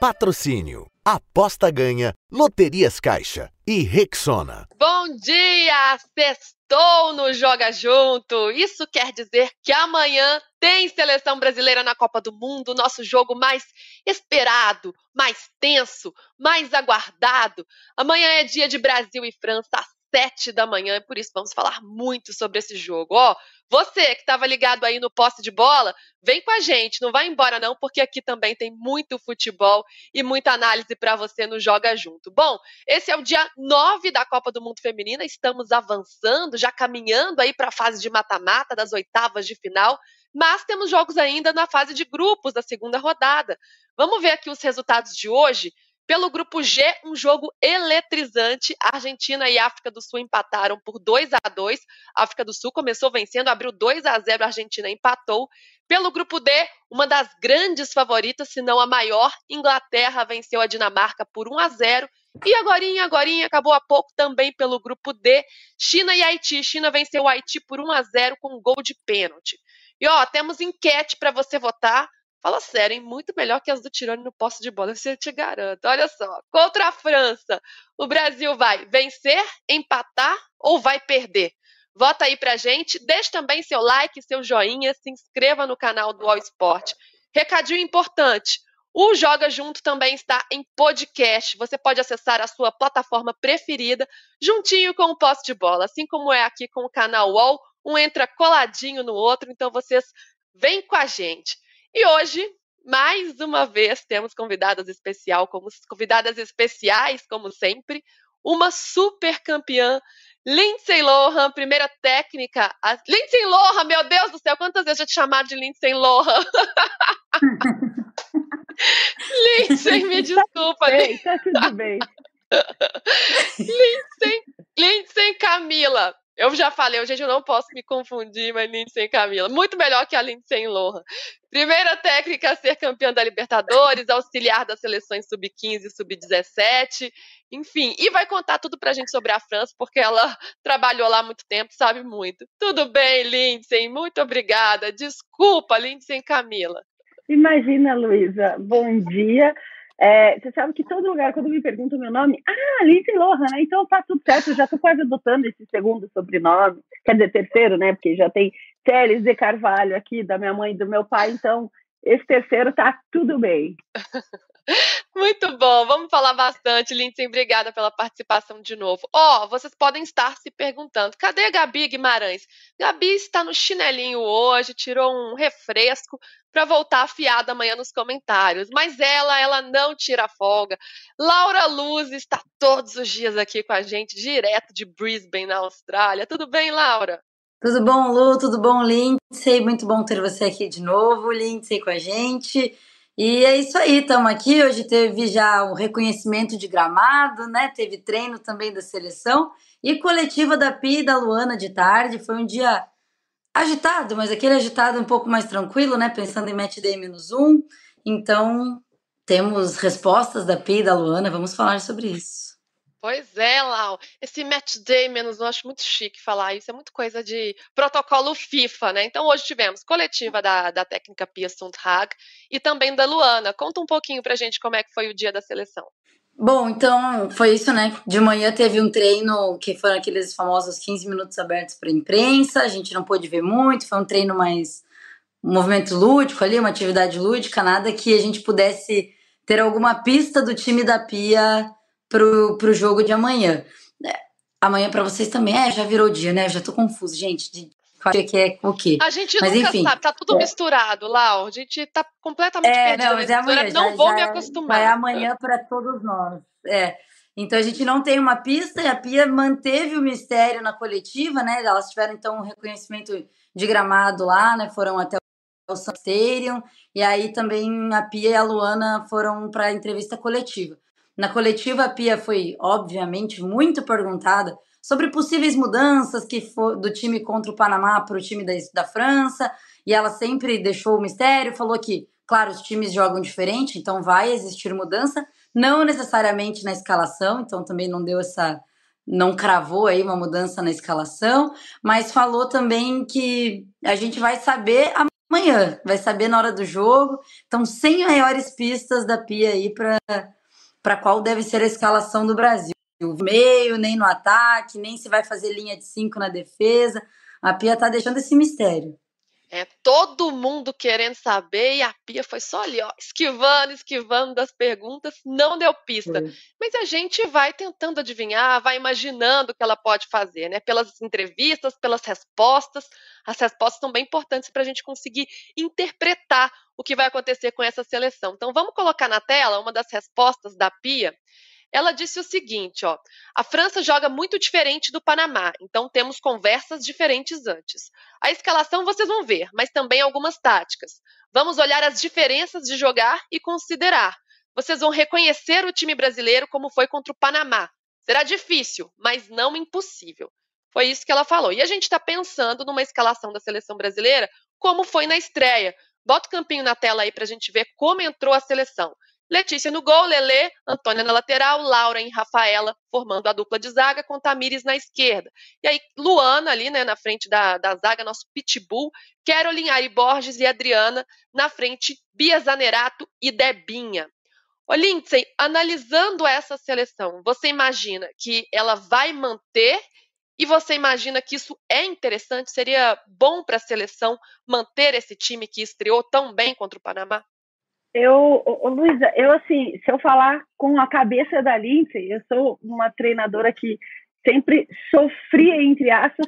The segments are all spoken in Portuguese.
Patrocínio. Aposta ganha, Loterias Caixa e Rexona. Bom dia! Sextou no Joga Junto. Isso quer dizer que amanhã tem seleção brasileira na Copa do Mundo, nosso jogo mais esperado, mais tenso, mais aguardado. Amanhã é dia de Brasil e França às sete da manhã, e por isso vamos falar muito sobre esse jogo. Ó, você que estava ligado aí no poste de bola, vem com a gente, não vai embora não, porque aqui também tem muito futebol e muita análise para você no Joga Junto. Bom, esse é o dia 9 da Copa do Mundo Feminina, estamos avançando, já caminhando aí para a fase de mata-mata das oitavas de final, mas temos jogos ainda na fase de grupos da segunda rodada. Vamos ver aqui os resultados de hoje. Pelo grupo G, um jogo eletrizante. Argentina e África do Sul empataram por 2 a 2. A África do Sul começou vencendo, abriu 2 a 0, a Argentina empatou. Pelo grupo D, uma das grandes favoritas, se não a maior, Inglaterra venceu a Dinamarca por 1 a 0. E agora, agora, acabou há pouco também pelo grupo D, China e Haiti. China venceu o Haiti por 1 a 0 com um gol de pênalti. E ó, temos enquete para você votar. Fala sério, hein? Muito melhor que as do Tirone no posto de bola, eu te garanto. Olha só, contra a França, o Brasil vai vencer, empatar ou vai perder? Vota aí pra gente, deixe também seu like, seu joinha, se inscreva no canal do All Sport. Recadinho importante, o Joga Junto também está em podcast. Você pode acessar a sua plataforma preferida, juntinho com o posto de bola, assim como é aqui com o canal UOL, um entra coladinho no outro, então vocês vêm com a gente. E hoje, mais uma vez, temos convidadas especial, como convidadas especiais, como sempre, uma super campeã, Lindsay Lohan, primeira técnica. A... Lindsay Lohan, meu Deus do céu, quantas vezes eu já te chamar de Lindsay Lohan? Lindsay, me desculpa. Ei, tá tudo bem. Lindsay, Lindsay Camila, eu já falei, gente, eu não posso me confundir, mas Lindsay e Camila. Muito melhor que a Lindsay Lohan. Primeira técnica a ser campeã da Libertadores, auxiliar das seleções sub-15 e sub-17, enfim. E vai contar tudo pra gente sobre a França, porque ela trabalhou lá muito tempo, sabe muito. Tudo bem, Lindsay, muito obrigada. Desculpa, Lindsay e Camila. Imagina, Luísa. Bom dia. É, você sabe que todo lugar, quando me perguntam meu nome, ah, Lindsay Lohan, né? Então tá tudo certo, já tô quase adotando esse segundo sobrenome, quer dizer, terceiro, né? Porque já tem Teles de Carvalho aqui, da minha mãe e do meu pai, então esse terceiro tá tudo bem. Muito bom, vamos falar bastante, Lindsay. Obrigada pela participação de novo. Ó, oh, vocês podem estar se perguntando: cadê a Gabi Guimarães? Gabi está no chinelinho hoje, tirou um refresco para voltar afiada amanhã nos comentários. Mas ela, ela não tira folga. Laura Luz está todos os dias aqui com a gente, direto de Brisbane, na Austrália. Tudo bem, Laura? Tudo bom, Lu? Tudo bom, Lindsay? Muito bom ter você aqui de novo, Lindsay, com a gente. E é isso aí, estamos aqui. Hoje teve já o reconhecimento de gramado, né? Teve treino também da seleção e coletiva da Pi e da Luana de tarde. Foi um dia agitado, mas aquele agitado um pouco mais tranquilo, né? Pensando em match day menos um. Então, temos respostas da Pi e da Luana. Vamos falar sobre isso. Pois é, Lau. Esse match day menos um, acho muito chique falar isso. É muito coisa de protocolo FIFA, né? Então hoje tivemos coletiva da, da técnica Pia Sundhag e também da Luana. Conta um pouquinho pra gente como é que foi o dia da seleção. Bom, então foi isso, né? De manhã teve um treino que foram aqueles famosos 15 minutos abertos para imprensa. A gente não pôde ver muito, foi um treino mais um movimento lúdico ali, uma atividade lúdica, nada que a gente pudesse ter alguma pista do time da Pia pro, pro jogo de amanhã. É, amanhã para vocês também. É, já virou dia, né? Já tô confuso, gente. De que é o quê? A gente mas, nunca enfim, sabe, tá tudo é. misturado, Lau. A gente tá completamente é, perdido. Não, mas é amanhã, não já, vou já me acostumar. É amanhã para todos nós. É. Então a gente não tem uma pista e a Pia manteve o mistério na coletiva, né? Elas tiveram então um reconhecimento de gramado lá, né? Foram até o Stadium e aí também a Pia e a Luana foram para a entrevista coletiva. Na coletiva, a Pia foi, obviamente, muito perguntada sobre possíveis mudanças que for, do time contra o Panamá para o time da, da França, e ela sempre deixou o mistério, falou que, claro, os times jogam diferente, então vai existir mudança, não necessariamente na escalação, então também não deu essa. não cravou aí uma mudança na escalação, mas falou também que a gente vai saber amanhã, vai saber na hora do jogo. Então, sem maiores pistas da Pia aí para qual deve ser a escalação do Brasil. Meio, nem no ataque, nem se vai fazer linha de cinco na defesa. A Pia tá deixando esse mistério. É, todo mundo querendo saber e a Pia foi só ali, ó, esquivando, esquivando das perguntas, não deu pista. Mas a gente vai tentando adivinhar, vai imaginando o que ela pode fazer, né? Pelas entrevistas, pelas respostas. As respostas são bem importantes para a gente conseguir interpretar o que vai acontecer com essa seleção. Então vamos colocar na tela uma das respostas da Pia ela disse o seguinte, ó: "A França joga muito diferente do Panamá, então temos conversas diferentes antes. A escalação vocês vão ver, mas também algumas táticas. Vamos olhar as diferenças de jogar e considerar. Vocês vão reconhecer o time brasileiro como foi contra o Panamá. Será difícil, mas não impossível." Foi isso que ela falou. E a gente está pensando numa escalação da seleção brasileira como foi na estreia. Bota o campinho na tela aí para a gente ver como entrou a seleção. Letícia no gol, Lele, Antônia na lateral, Laura e Rafaela formando a dupla de zaga com Tamires na esquerda. E aí, Luana ali, né, na frente da, da zaga, nosso pitbull, Carolyn, Ari Borges e Adriana na frente, Bia Zanerato e Debinha. Ô, Lindsay, analisando essa seleção, você imagina que ela vai manter e você imagina que isso é interessante? Seria bom para a seleção manter esse time que estreou tão bem contra o Panamá? Eu, Luísa, eu assim, se eu falar com a cabeça da Lindsay, eu sou uma treinadora que sempre sofria, entre aspas,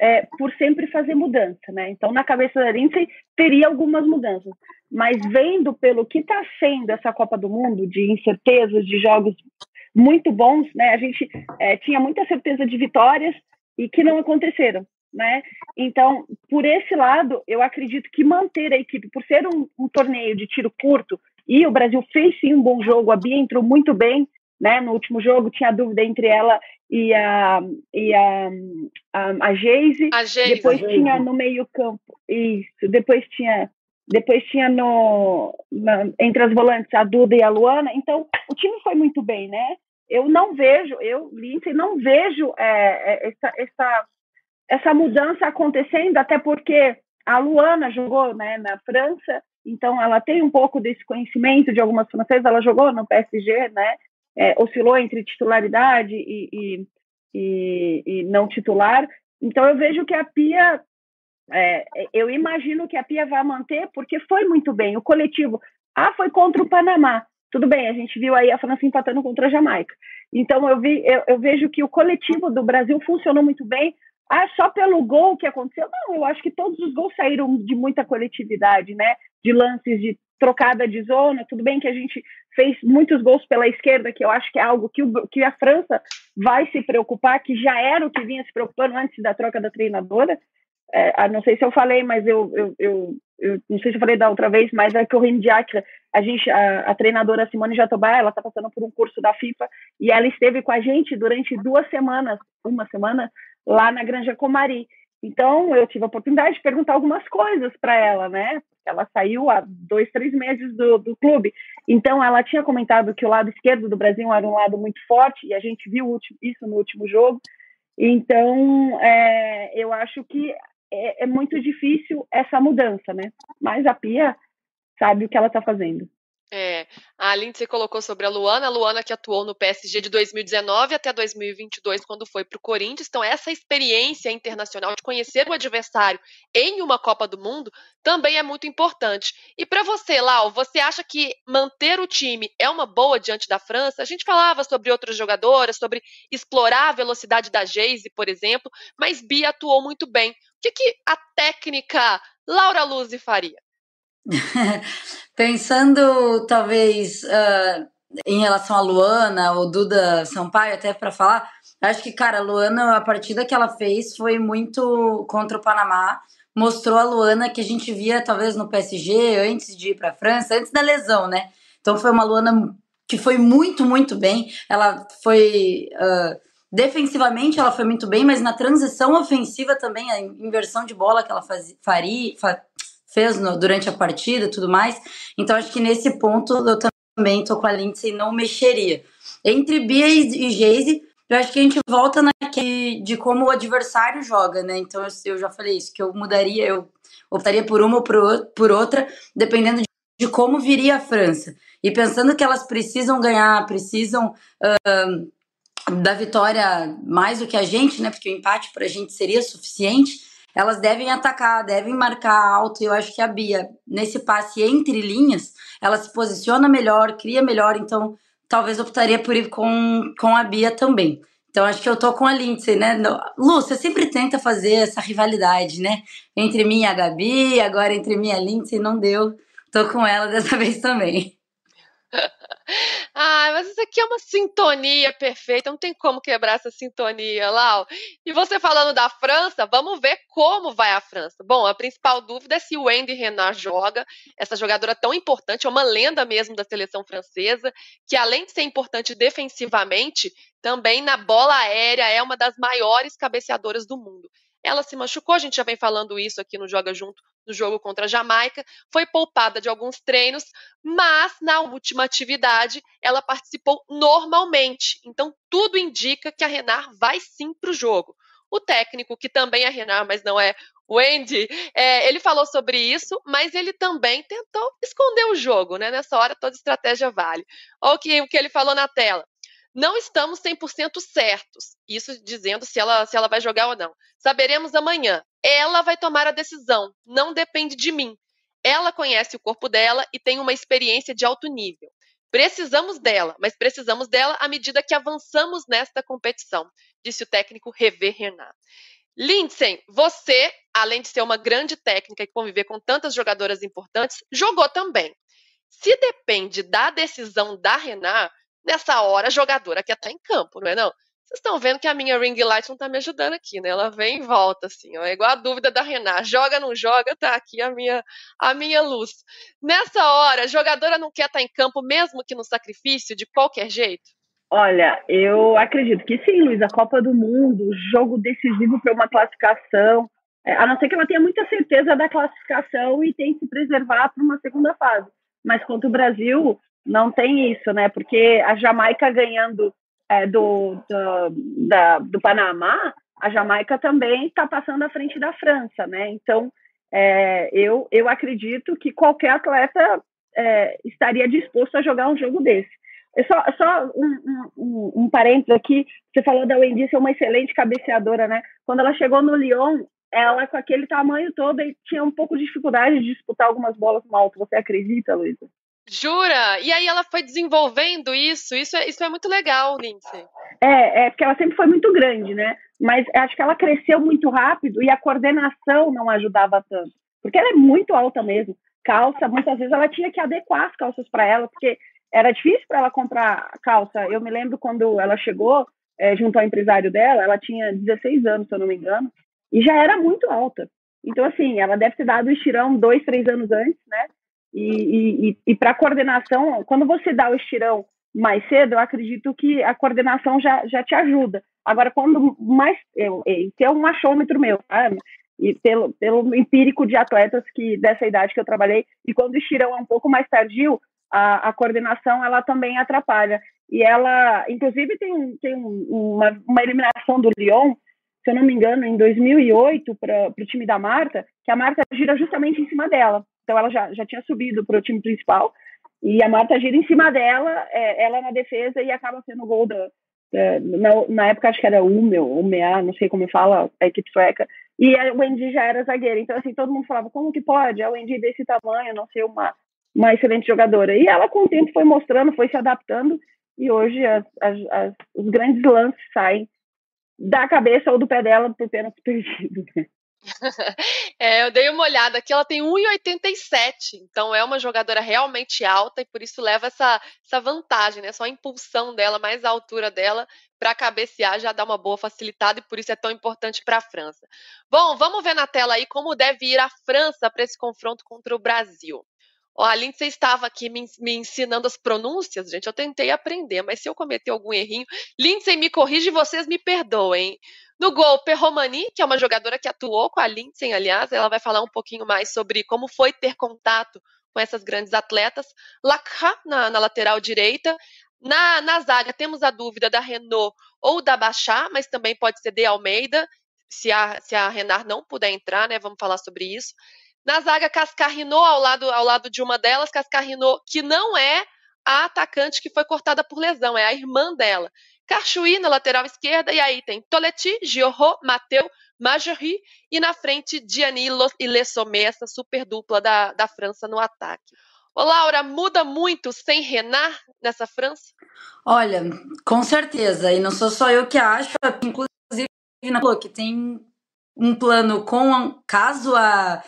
é, por sempre fazer mudança, né? Então, na cabeça da Lindsay, teria algumas mudanças. Mas vendo pelo que está sendo essa Copa do Mundo, de incertezas, de jogos muito bons, né? A gente é, tinha muita certeza de vitórias e que não aconteceram né? Então, por esse lado, eu acredito que manter a equipe, por ser um, um, torneio de tiro curto, e o Brasil fez sim um bom jogo, a Bia entrou muito bem, né? No último jogo tinha dúvida entre ela e a e a a, a Geise. A Geise. Depois a Geise. tinha no meio campo isso. Depois tinha depois tinha no na, entre as volantes a Duda e a Luana. Então o time foi muito bem, né? Eu não vejo, eu Lindsay não vejo é, é essa, essa essa mudança acontecendo, até porque a Luana jogou né, na França, então ela tem um pouco desse conhecimento de algumas francesas, ela jogou no PSG, né, é, oscilou entre titularidade e, e, e, e, não titular. Então eu vejo que a Pia, é, eu imagino que a Pia vai manter, porque foi muito bem. O coletivo, ah, foi contra o Panamá. Tudo bem, a gente viu aí a França empatando contra a Jamaica. Então eu, vi, eu, eu vejo que o coletivo do Brasil funcionou muito bem, ah, só pelo gol que aconteceu. Não, eu acho que todos os gols saíram de muita coletividade, né? De lances de trocada de zona. Tudo bem que a gente fez muitos gols pela esquerda, que eu acho que é algo que, o, que a França vai se preocupar, que já era o que vinha se preocupando antes da troca da treinadora. É, não sei se eu falei, mas eu, eu, eu, eu, não sei se eu falei da outra vez, mas a Corinne Diacre, a gente, a, a treinadora Simone Jatobá, ela está passando por um curso da FIFA e ela esteve com a gente durante duas semanas, uma semana, lá na Granja Comari. Então, eu tive a oportunidade de perguntar algumas coisas para ela, né? Ela saiu há dois, três meses do, do clube. Então, ela tinha comentado que o lado esquerdo do Brasil era um lado muito forte, e a gente viu isso no último jogo. Então, é, eu acho que é, é muito difícil essa mudança, né? Mas a Pia sabe o que ela está fazendo. É, a Lindsay colocou sobre a Luana, a Luana que atuou no PSG de 2019 até 2022, quando foi para o Corinthians. Então, essa experiência internacional de conhecer o adversário em uma Copa do Mundo também é muito importante. E para você, Lau, você acha que manter o time é uma boa diante da França? A gente falava sobre outras jogadoras, sobre explorar a velocidade da Geise, por exemplo, mas Bia atuou muito bem. O que, que a técnica Laura Luz faria? Pensando, talvez, uh, em relação a Luana ou Duda Sampaio, até para falar, acho que, cara, a Luana, a partida que ela fez foi muito contra o Panamá. Mostrou a Luana que a gente via, talvez, no PSG, antes de ir para a França, antes da lesão, né? Então foi uma Luana que foi muito, muito bem. Ela foi. Uh, defensivamente ela foi muito bem, mas na transição ofensiva também, a inversão de bola que ela faria, fa, fez no, durante a partida tudo mais. Então acho que nesse ponto eu também tô com a Lindsay e não mexeria. Entre Bia e, e Geise, Eu acho que a gente volta naquele de como o adversário joga, né? Então eu, eu já falei isso, que eu mudaria, eu optaria por uma ou por, por outra, dependendo de, de como viria a França. E pensando que elas precisam ganhar, precisam uh, da vitória mais do que a gente, né? Porque o empate para a gente seria suficiente. Elas devem atacar, devem marcar alto. E eu acho que a Bia, nesse passe entre linhas, ela se posiciona melhor, cria melhor. Então, talvez optaria por ir com, com a Bia também. Então acho que eu tô com a Lindsay, né? Lu, você sempre tenta fazer essa rivalidade, né? Entre mim e a Gabi, agora entre mim e a Lindsay, não deu. Tô com ela dessa vez também. Ah, mas isso aqui é uma sintonia perfeita, não tem como quebrar essa sintonia, Lau. E você falando da França, vamos ver como vai a França. Bom, a principal dúvida é se o Andy Renard joga, essa jogadora tão importante, é uma lenda mesmo da seleção francesa, que além de ser importante defensivamente, também na bola aérea é uma das maiores cabeceadoras do mundo. Ela se machucou, a gente já vem falando isso aqui no Joga Junto, no jogo contra a Jamaica, foi poupada de alguns treinos, mas na última atividade ela participou normalmente. Então tudo indica que a Renard vai sim para o jogo. O técnico, que também é Renard, mas não é o Andy, é, ele falou sobre isso, mas ele também tentou esconder o jogo, né? Nessa hora toda estratégia vale. Olha o que, o que ele falou na tela. Não estamos 100% certos, isso dizendo se ela, se ela vai jogar ou não. Saberemos amanhã. Ela vai tomar a decisão, não depende de mim. Ela conhece o corpo dela e tem uma experiência de alto nível. Precisamos dela, mas precisamos dela à medida que avançamos nesta competição, disse o técnico Rever Renat. Lindsay, você, além de ser uma grande técnica e conviver com tantas jogadoras importantes, jogou também. Se depende da decisão da Renat, nessa hora a jogadora quer estar em campo, não é não? Vocês estão vendo que a minha ring light não está me ajudando aqui, né? Ela vem e volta, assim, ó. É igual a dúvida da Renata. Joga, não joga, tá aqui a minha, a minha luz. Nessa hora, a jogadora não quer estar em campo, mesmo que no sacrifício, de qualquer jeito? Olha, eu acredito que sim, Luiz. A Copa do Mundo, jogo decisivo para uma classificação. É, a não ser que ela tenha muita certeza da classificação e tem que se preservar para uma segunda fase. Mas contra o Brasil, não tem isso, né? Porque a Jamaica ganhando é, do, do, da, do Panamá, a Jamaica também está passando à frente da França, né? Então, é, eu, eu acredito que qualquer atleta é, estaria disposto a jogar um jogo desse. Só, só um, um, um parênteses aqui, você falou da Wendy ser uma excelente cabeceadora, né? Quando ela chegou no Lyon, ela com aquele tamanho todo tinha um pouco de dificuldade de disputar algumas bolas no alto. Você acredita, Luísa? Jura? E aí ela foi desenvolvendo isso? Isso é, isso é muito legal, Lindsay. É, é, porque ela sempre foi muito grande, né? Mas acho que ela cresceu muito rápido e a coordenação não ajudava tanto. Porque ela é muito alta mesmo. Calça, muitas vezes ela tinha que adequar as calças para ela, porque era difícil para ela comprar calça. Eu me lembro quando ela chegou é, junto ao empresário dela, ela tinha 16 anos, se eu não me engano, e já era muito alta. Então, assim, ela deve ter dado o estirão dois, três anos antes, né? E, e, e para coordenação, quando você dá o estirão mais cedo, eu acredito que a coordenação já, já te ajuda. Agora, quando mais. Eu, é um achômetro meu, sabe? E pelo, pelo empírico de atletas que dessa idade que eu trabalhei, e quando o estirão é um pouco mais tardio, a, a coordenação ela também atrapalha. E ela, inclusive, tem, tem uma, uma eliminação do Lyon, se eu não me engano, em 2008, para o time da Marta, que a Marta gira justamente em cima dela. Então ela já, já tinha subido para o time principal e a Marta gira em cima dela, é, ela na defesa e acaba sendo o gol da. É, na, na, época acho que era Umel, Umea, não sei como fala a equipe sueca, e a Wendy já era zagueira. Então, assim, todo mundo falava: como que pode a Wendy desse tamanho não ser uma, uma excelente jogadora? E ela, com o tempo, foi mostrando, foi se adaptando, e hoje as, as, as, os grandes lances saem da cabeça ou do pé dela por pênalti perdido. É, eu dei uma olhada aqui, ela tem 1,87, então é uma jogadora realmente alta e por isso leva essa, essa vantagem, né? Só a impulsão dela, mais a altura dela, para cabecear já dá uma boa facilitada e por isso é tão importante para a França. Bom, vamos ver na tela aí como deve ir a França para esse confronto contra o Brasil. Ó, a Lindsay estava aqui me, me, ensinando as pronúncias, gente. Eu tentei aprender, mas se eu cometer algum errinho, Lindsay me corrige e vocês me perdoem. No gol, Perromani, que é uma jogadora que atuou com a Lindsay, aliás, ela vai falar um pouquinho mais sobre como foi ter contato com essas grandes atletas. Lacra, na, na lateral direita. Na, na zaga, temos a dúvida da Renault ou da Bachá, mas também pode ser de Almeida, se a, se a Renard não puder entrar, né? Vamos falar sobre isso. Na zaga, Cascarrinô ao lado, ao lado de uma delas, Cascarrinô, que não é a atacante que foi cortada por lesão, é a irmã dela. Carchuí na lateral esquerda, e aí tem Toleti, Giorro, Mateu, Majori, e na frente, Diani e Le Sommet, essa super dupla da, da França no ataque. Ô, Laura, muda muito sem Renard nessa França? Olha, com certeza, e não sou só eu que acho, inclusive que tem um plano com caso a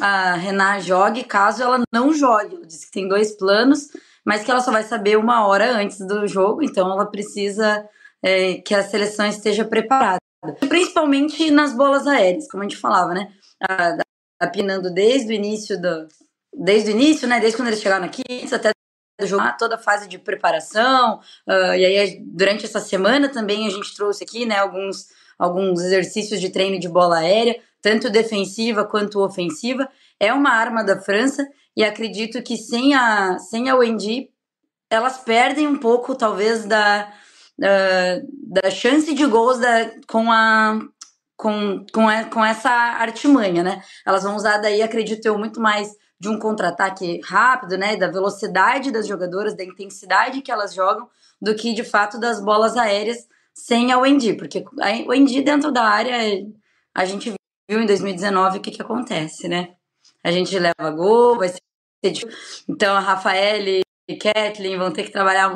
a Renard jogue, caso ela não jogue. Ela disse que tem dois planos, mas que ela só vai saber uma hora antes do jogo, então ela precisa é, que a seleção esteja preparada. Principalmente nas bolas aéreas, como a gente falava, né? Apinando desde o início do. Desde o início, né? Desde quando eles chegaram aqui, até do jogo, toda a fase de preparação. Uh, e aí, durante essa semana também a gente trouxe aqui, né, alguns, alguns exercícios de treino de bola aérea tanto defensiva quanto ofensiva. É uma arma da França e acredito que sem a, sem a Wendy, elas perdem um pouco, talvez, da, da, da chance de gols da, com a. Com, com, a, com essa artimanha, né? Elas vão usar daí, acredito eu, muito mais de um contra-ataque rápido, né? Da velocidade das jogadoras, da intensidade que elas jogam, do que de fato das bolas aéreas sem a Wendy, porque a Wendy dentro da área a gente viu em 2019 o que, que acontece, né? A gente leva gol, vai ser. Então a Rafael e Kathleen vão ter que trabalhar,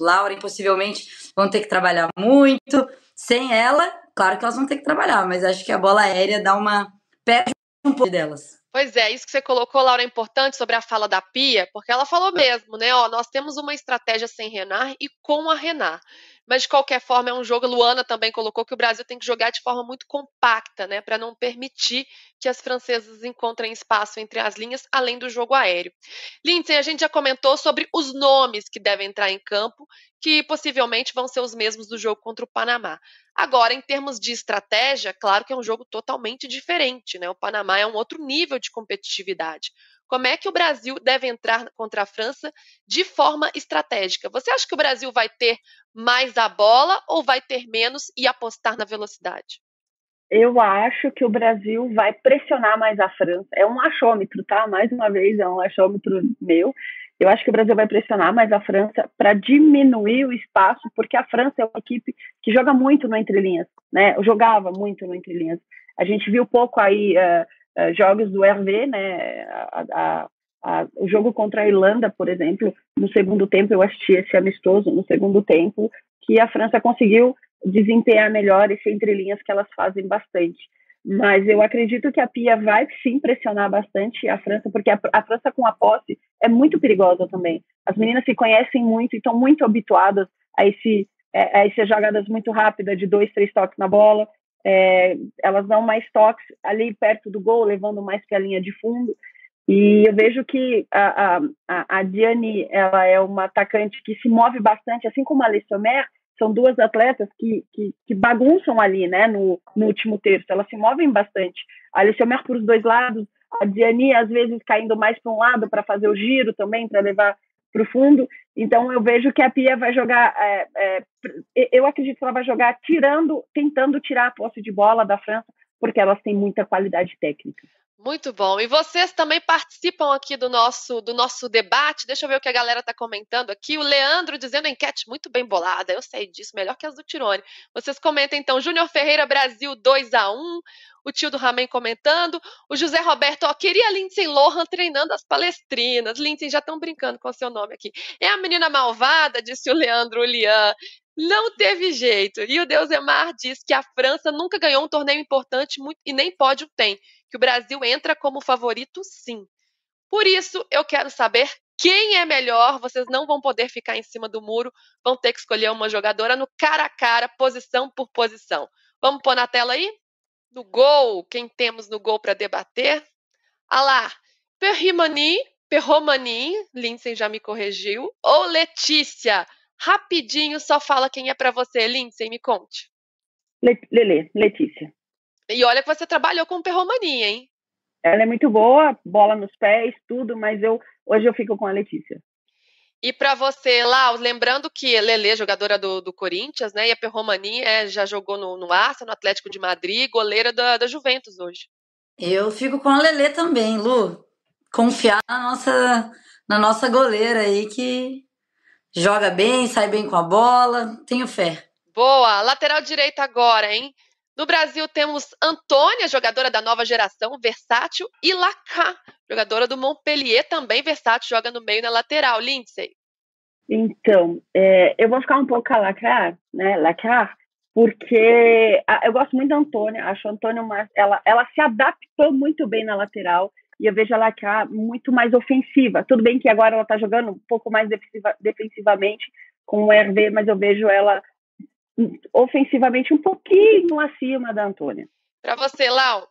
Laura, possivelmente, vão ter que trabalhar muito. Sem ela, claro que elas vão ter que trabalhar, mas acho que a bola aérea dá uma. perde um pouco delas. Pois é, isso que você colocou, Laura, é importante sobre a fala da Pia, porque ela falou mesmo, né? Ó, nós temos uma estratégia sem Renar e com a Renar. Mas de qualquer forma é um jogo. Luana também colocou que o Brasil tem que jogar de forma muito compacta, né, para não permitir que as francesas encontrem espaço entre as linhas, além do jogo aéreo. Lindsay, a gente já comentou sobre os nomes que devem entrar em campo, que possivelmente vão ser os mesmos do jogo contra o Panamá. Agora, em termos de estratégia, claro que é um jogo totalmente diferente, né? O Panamá é um outro nível de competitividade. Como é que o Brasil deve entrar contra a França de forma estratégica? Você acha que o Brasil vai ter mais a bola ou vai ter menos e apostar na velocidade? Eu acho que o Brasil vai pressionar mais a França. É um achômetro, tá? Mais uma vez, é um achômetro meu. Eu acho que o Brasil vai pressionar mais a França para diminuir o espaço, porque a França é uma equipe que joga muito no entrelinhas, né? Jogava muito no entrelinhas. A gente viu pouco aí uh, uh, jogos do Hervé, né? A, a, a, o jogo contra a Irlanda, por exemplo, no segundo tempo eu assisti esse amistoso no segundo tempo que a França conseguiu desempenhar melhor esse entrelinhas que elas fazem bastante. Mas eu acredito que a Pia vai sim pressionar bastante a França, porque a, a França com a posse é muito perigosa também. As meninas se conhecem muito e estão muito habituadas a, esse, é, a essas jogadas muito rápidas, de dois, três toques na bola. É, elas dão mais toques ali perto do gol, levando mais para a linha de fundo. E eu vejo que a, a, a Diane ela é uma atacante que se move bastante, assim como a Alessiomer, são duas atletas que, que, que, bagunçam ali, né, no, no último terço, elas se movem bastante. A Alessiomer por os dois lados, a Diani às vezes caindo mais para um lado para fazer o giro também, para levar para o fundo. Então eu vejo que a Pia vai jogar, é, é, eu acredito que ela vai jogar tirando, tentando tirar a posse de bola da França, porque elas têm muita qualidade técnica. Muito bom. E vocês também participam aqui do nosso do nosso debate. Deixa eu ver o que a galera está comentando aqui. O Leandro dizendo enquete muito bem bolada. Eu sei disso, melhor que as do Tirone. Vocês comentam então, Júnior Ferreira Brasil 2 a 1 o tio do Ramen comentando, o José Roberto, ó, queria Lindsay Lohan treinando as palestrinas. Lindsay, já estão brincando com o seu nome aqui. É a menina malvada, disse o Leandro Lian. Não teve jeito. E o Deus Emar diz que a França nunca ganhou um torneio importante e nem pódio tem que o Brasil entra como favorito, sim. Por isso, eu quero saber quem é melhor. Vocês não vão poder ficar em cima do muro, vão ter que escolher uma jogadora no cara a cara, posição por posição. Vamos pôr na tela aí? No gol, quem temos no gol para debater? Ah lá, Perrimani, Perromani, Lindsay já me corrigiu, ou Letícia? Rapidinho, só fala quem é para você, Lindsay, me conte. Lele, Letícia. E olha que você trabalhou com perromania, hein? Ela é muito boa, bola nos pés, tudo, mas eu hoje eu fico com a Letícia. E para você lá, lembrando que Lele, jogadora do, do Corinthians, né? E a Perromani é, já jogou no, no Arsenal, no Atlético de Madrid, goleira da, da Juventus hoje. Eu fico com a Lele também, Lu. Confiar na nossa, na nossa goleira aí que joga bem, sai bem com a bola. Tenho fé. Boa. Lateral direita agora, hein? No Brasil temos Antônia, jogadora da nova geração, versátil, e Lacá, jogadora do Montpellier, também versátil, joga no meio na lateral. Lindsay. Então, é, eu vou ficar um pouco com a Lacá, né? Lacá, porque a, eu gosto muito da Antônia, acho a Antônia uma, ela, ela se adaptou muito bem na lateral e eu vejo a Lacá muito mais ofensiva. Tudo bem que agora ela está jogando um pouco mais defensiva, defensivamente com o RV, mas eu vejo ela ofensivamente um pouquinho acima da Antônia. Para você, Lau.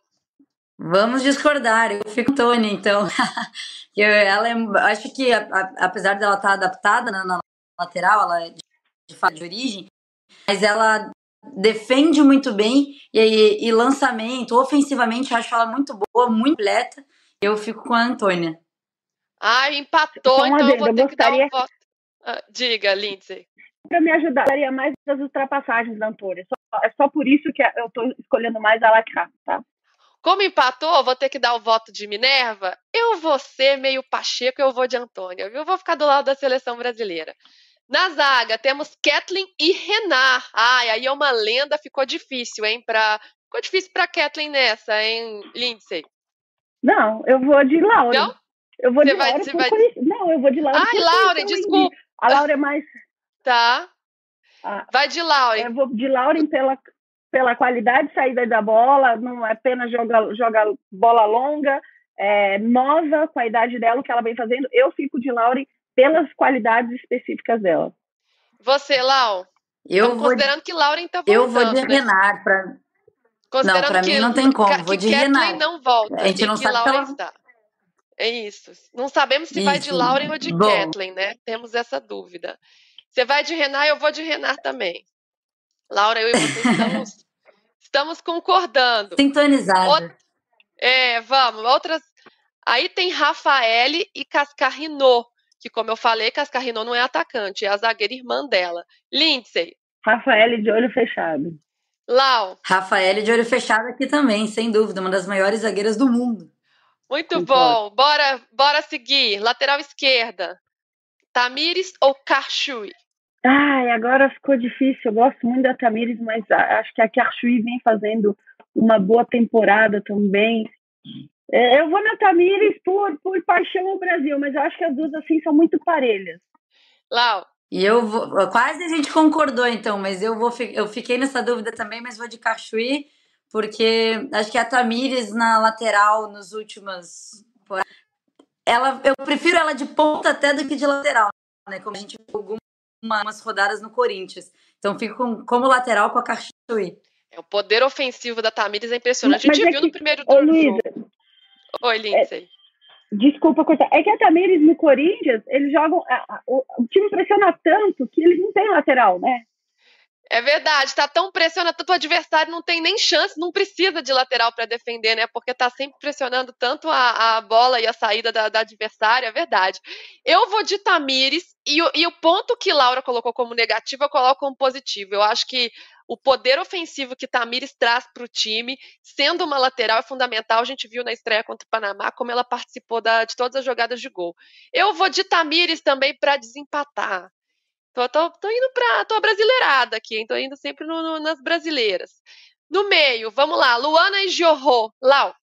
Vamos discordar, eu fico Tônia, então. eu, ela é, acho que, a, a, apesar dela estar tá adaptada na, na, lateral, ela é de, de, de origem, mas ela defende muito bem e, e, lançamento, ofensivamente, acho ela muito boa, muito completa. Eu fico com a Antônia. Ah, empatou, então eu vou ter que dar um voto. Ah, diga, Lindsay para me ajudar, daria mais das ultrapassagens da Antônia. é só por isso que eu estou escolhendo mais a Lacra, tá? Como empatou, vou ter que dar o voto de Minerva. Eu vou ser meio Pacheco, eu vou de Antônia, viu? Vou ficar do lado da seleção brasileira. Na zaga, temos Kathleen e Renar. Ai, aí é uma lenda, ficou difícil, hein? Pra... Ficou difícil para Kathleen nessa, hein, Lindsay? Não, eu vou de Laura. Não? Eu vou você de vai, Laura. Vai... Não, eu vou de Laura. Ai, Laura, desculpa. A Laura é mais Tá. Ah, Vai de Lauren. Eu vou de Lauren pela, pela qualidade de saída da bola, não é apenas joga, joga bola longa, é, nova com a idade dela, o que ela vem fazendo. Eu fico de Lauren pelas qualidades específicas dela. Você, Lau? Eu considerando de, que Lauren tá voltando. Eu vou de né? Renar. Pra... Não, pra mim não tem como. Vou de Renar. não volta. A gente não sabe Lauren pela... está. É isso. Não sabemos se isso. vai de Lauren ou de Bom. Kathleen, né? Temos essa dúvida. Você vai de Renar, eu vou de Renar também. Laura, eu e você estamos, estamos concordando. Sintonizado. É, vamos. Outras. Aí tem Rafael e Cascarrinô, que, como eu falei, Cascarrinô não é atacante, é a zagueira irmã dela. Lindsay. Rafael de olho fechado. Lau. Rafael de olho fechado aqui também, sem dúvida, uma das maiores zagueiras do mundo. Muito bom. Bora, bora seguir. Lateral esquerda. Tamires ou Karchui? Ai, agora ficou difícil. Eu gosto muito da Tamires, mas acho que a Karchui vem fazendo uma boa temporada também. É, eu vou na Tamires por, por paixão ao Brasil, mas eu acho que as duas assim são muito parelhas. Lau. E eu vou, quase a gente concordou então, mas eu vou eu fiquei nessa dúvida também, mas vou de Cachuí, porque acho que a Tamires na lateral nos últimos ela eu prefiro ela de ponta até do que de lateral, né? Como a gente viu umas rodadas no Corinthians. Então fico com, como lateral com a Cachuí. É, o poder ofensivo da Tamires é impressionante. Mas a gente é viu que, no primeiro turno. Luísa, Oi, Lindsay. É, desculpa, coisa. É que a Tamires no Corinthians, eles jogam. A, a, o, o time pressiona tanto que eles não têm lateral, né? É verdade, tá tão pressionando, o adversário não tem nem chance, não precisa de lateral para defender, né? Porque tá sempre pressionando tanto a, a bola e a saída da, da adversária, é verdade. Eu vou de Tamires e, e o ponto que Laura colocou como negativo, eu coloco como positivo. Eu acho que o poder ofensivo que Tamires traz para o time, sendo uma lateral, é fundamental. A gente viu na estreia contra o Panamá como ela participou da, de todas as jogadas de gol. Eu vou de Tamires também para desempatar. Tô, tô, tô indo pra. tô brasileirada aqui, hein? Tô indo sempre no, no, nas brasileiras. No meio, vamos lá, Luana e Jorro. Lau.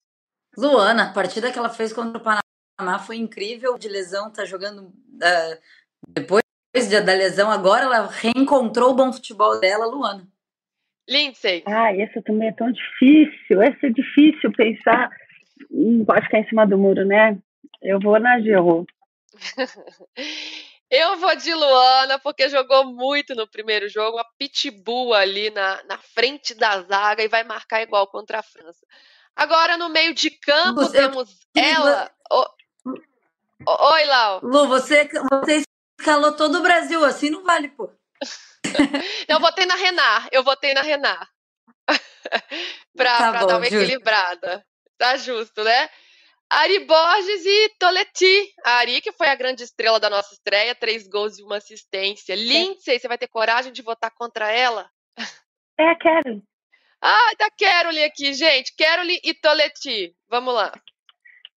Luana, a partida que ela fez contra o Panamá foi incrível. De lesão, tá jogando. Uh, depois da lesão, agora ela reencontrou o bom futebol dela, Luana. Lindsay. Ah, essa também é tão difícil. Essa é difícil pensar. Não pode ficar em cima do muro, né? Eu vou na Gerro. Eu vou de Luana, porque jogou muito no primeiro jogo, a pitbull ali na, na frente da zaga e vai marcar igual contra a França. Agora, no meio de campo, você, temos ela. Oi, Lau. Lu, você, você escalou todo o Brasil, assim não vale, pô. eu votei na Renar, eu votei na Renar. pra, tá pra bom, dar uma justo. equilibrada. Tá justo, né? Ari Borges e Toleti. A Ari, que foi a grande estrela da nossa estreia, três gols e uma assistência. Lindsay, você vai ter coragem de votar contra ela? É a Carolyn. Ah, tá Carolyn aqui, gente. Carolyn e Toleti. Vamos lá.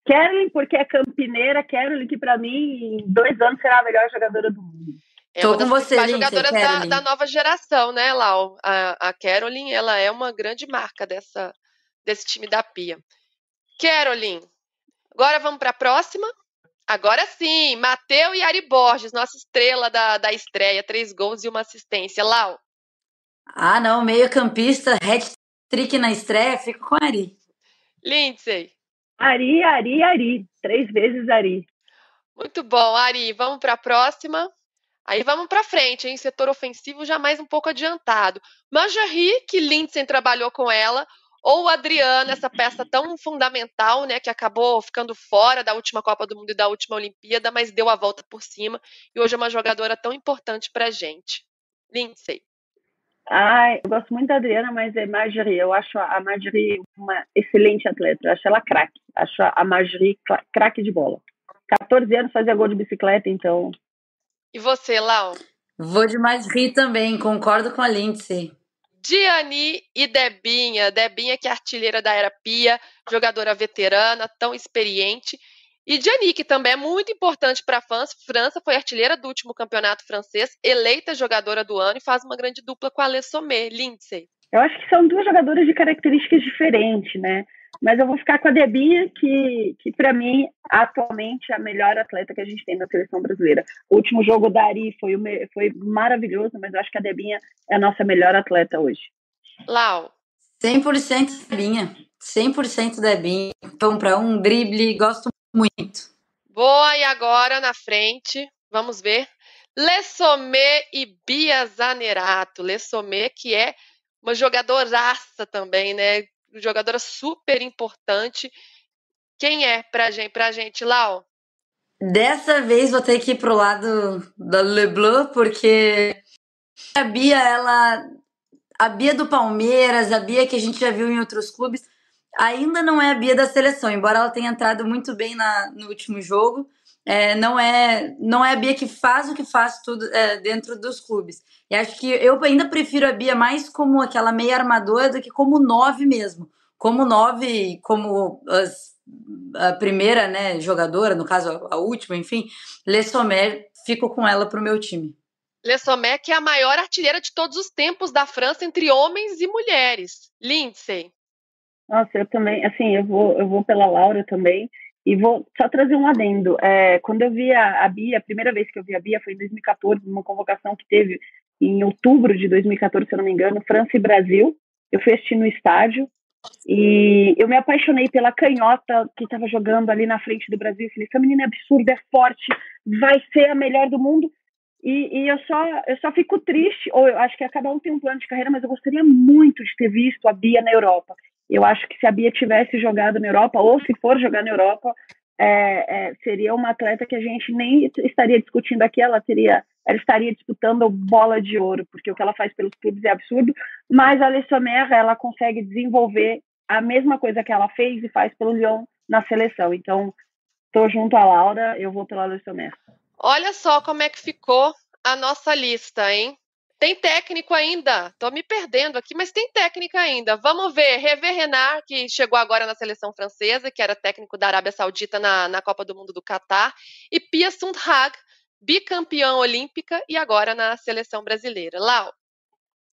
Carolyn, porque é campineira. Carolyn, que para mim, em dois anos será a melhor jogadora do mundo. É Tô com você, Lindsay, jogadoras da, da, nova geração, né, Lau? A, a Carolyn, ela é uma grande marca dessa, desse time da Pia. Carolyn, agora vamos para a próxima. Agora sim, Mateu e Ari Borges, nossa estrela da, da estreia, três gols e uma assistência. Lau. Ah, não, meio campista, hat-trick na estreia, fico com Ari. Lindsay. Ari, Ari, Ari. Três vezes Ari. Muito bom, Ari. Vamos para a próxima. Aí vamos para frente, hein? Setor ofensivo já mais um pouco adiantado. Manjarri, que Lindsay trabalhou com ela, ou Adriana, essa peça tão fundamental, né, que acabou ficando fora da última Copa do Mundo e da última Olimpíada, mas deu a volta por cima e hoje é uma jogadora tão importante para gente. Lindsay. Ah, eu gosto muito da Adriana, mas é Marjorie. Eu acho a Marjorie uma excelente atleta. Eu acho ela craque. Acho a Marjorie craque de bola. 14 anos fazia gol de bicicleta, então. E você, Lau? Vou de Marjorie também, concordo com a Lindsay. Diani e Debinha. Debinha, que é artilheira da Era Pia, jogadora veterana, tão experiente. E Diani, que também é muito importante para a França, França foi artilheira do último campeonato francês, eleita jogadora do ano e faz uma grande dupla com a Sommer, Lindsay. Eu acho que são duas jogadoras de características diferentes, né? Mas eu vou ficar com a Debinha, que, que para mim, atualmente, é a melhor atleta que a gente tem na seleção brasileira. O último jogo da Ari foi, foi maravilhoso, mas eu acho que a Debinha é a nossa melhor atleta hoje. Lau. 100% Debinha. 100% Debinha. Então, para um drible, gosto muito. Boa, e agora na frente, vamos ver. Lessomé e Bia Zanerato. Lessomé, que é uma jogadoraça também, né? Jogadora super importante. Quem é pra gente, pra gente Lau? Dessa vez vou ter que ir pro lado da Leblanc, porque a Bia, ela. A Bia do Palmeiras, a Bia que a gente já viu em outros clubes, ainda não é a Bia da seleção, embora ela tenha entrado muito bem na, no último jogo. É, não é não é a Bia que faz o que faz tudo é, dentro dos clubes. E acho que eu ainda prefiro a Bia mais como aquela meia armadora do que como nove mesmo. Como nove, como as, a primeira né, jogadora, no caso a, a última, enfim, Le Sommer, fico com ela para o meu time. Le Sommer, que é a maior artilheira de todos os tempos da França entre homens e mulheres. Lindsay. Nossa, eu também, assim, eu vou, eu vou pela Laura também. E vou só trazer um adendo. É, quando eu vi a, a, Bia, a primeira vez que eu vi a Bia foi em 2014, numa convocação que teve em outubro de 2014, se eu não me engano, França e Brasil. Eu fui assistir no estádio e eu me apaixonei pela canhota que estava jogando ali na frente do Brasil. Eu falei, essa menina é absurda, é forte, vai ser a melhor do mundo. E, e, eu, só, eu só fico triste, ou eu acho que cada um tem um plano de carreira, mas eu gostaria muito de ter visto a Bia na Europa. Eu acho que se a Bia tivesse jogado na Europa, ou se for jogar na Europa, é, é, seria uma atleta que a gente nem estaria discutindo aqui, ela teria, ela estaria disputando bola de ouro, porque o que ela faz pelos clubes é absurdo, mas a Alessomer, ela consegue desenvolver a mesma coisa que ela fez e faz pelo Lyon na seleção. Então, estou junto à Laura, eu vou pela Alessomer. Olha só como é que ficou a nossa lista, hein? Tem técnico ainda. Tô me perdendo aqui, mas tem técnica ainda. Vamos ver. Rever Renard, que chegou agora na seleção francesa, que era técnico da Arábia Saudita na, na Copa do Mundo do Catar. E Pia Sundhag, bicampeã olímpica e agora na seleção brasileira. Lau.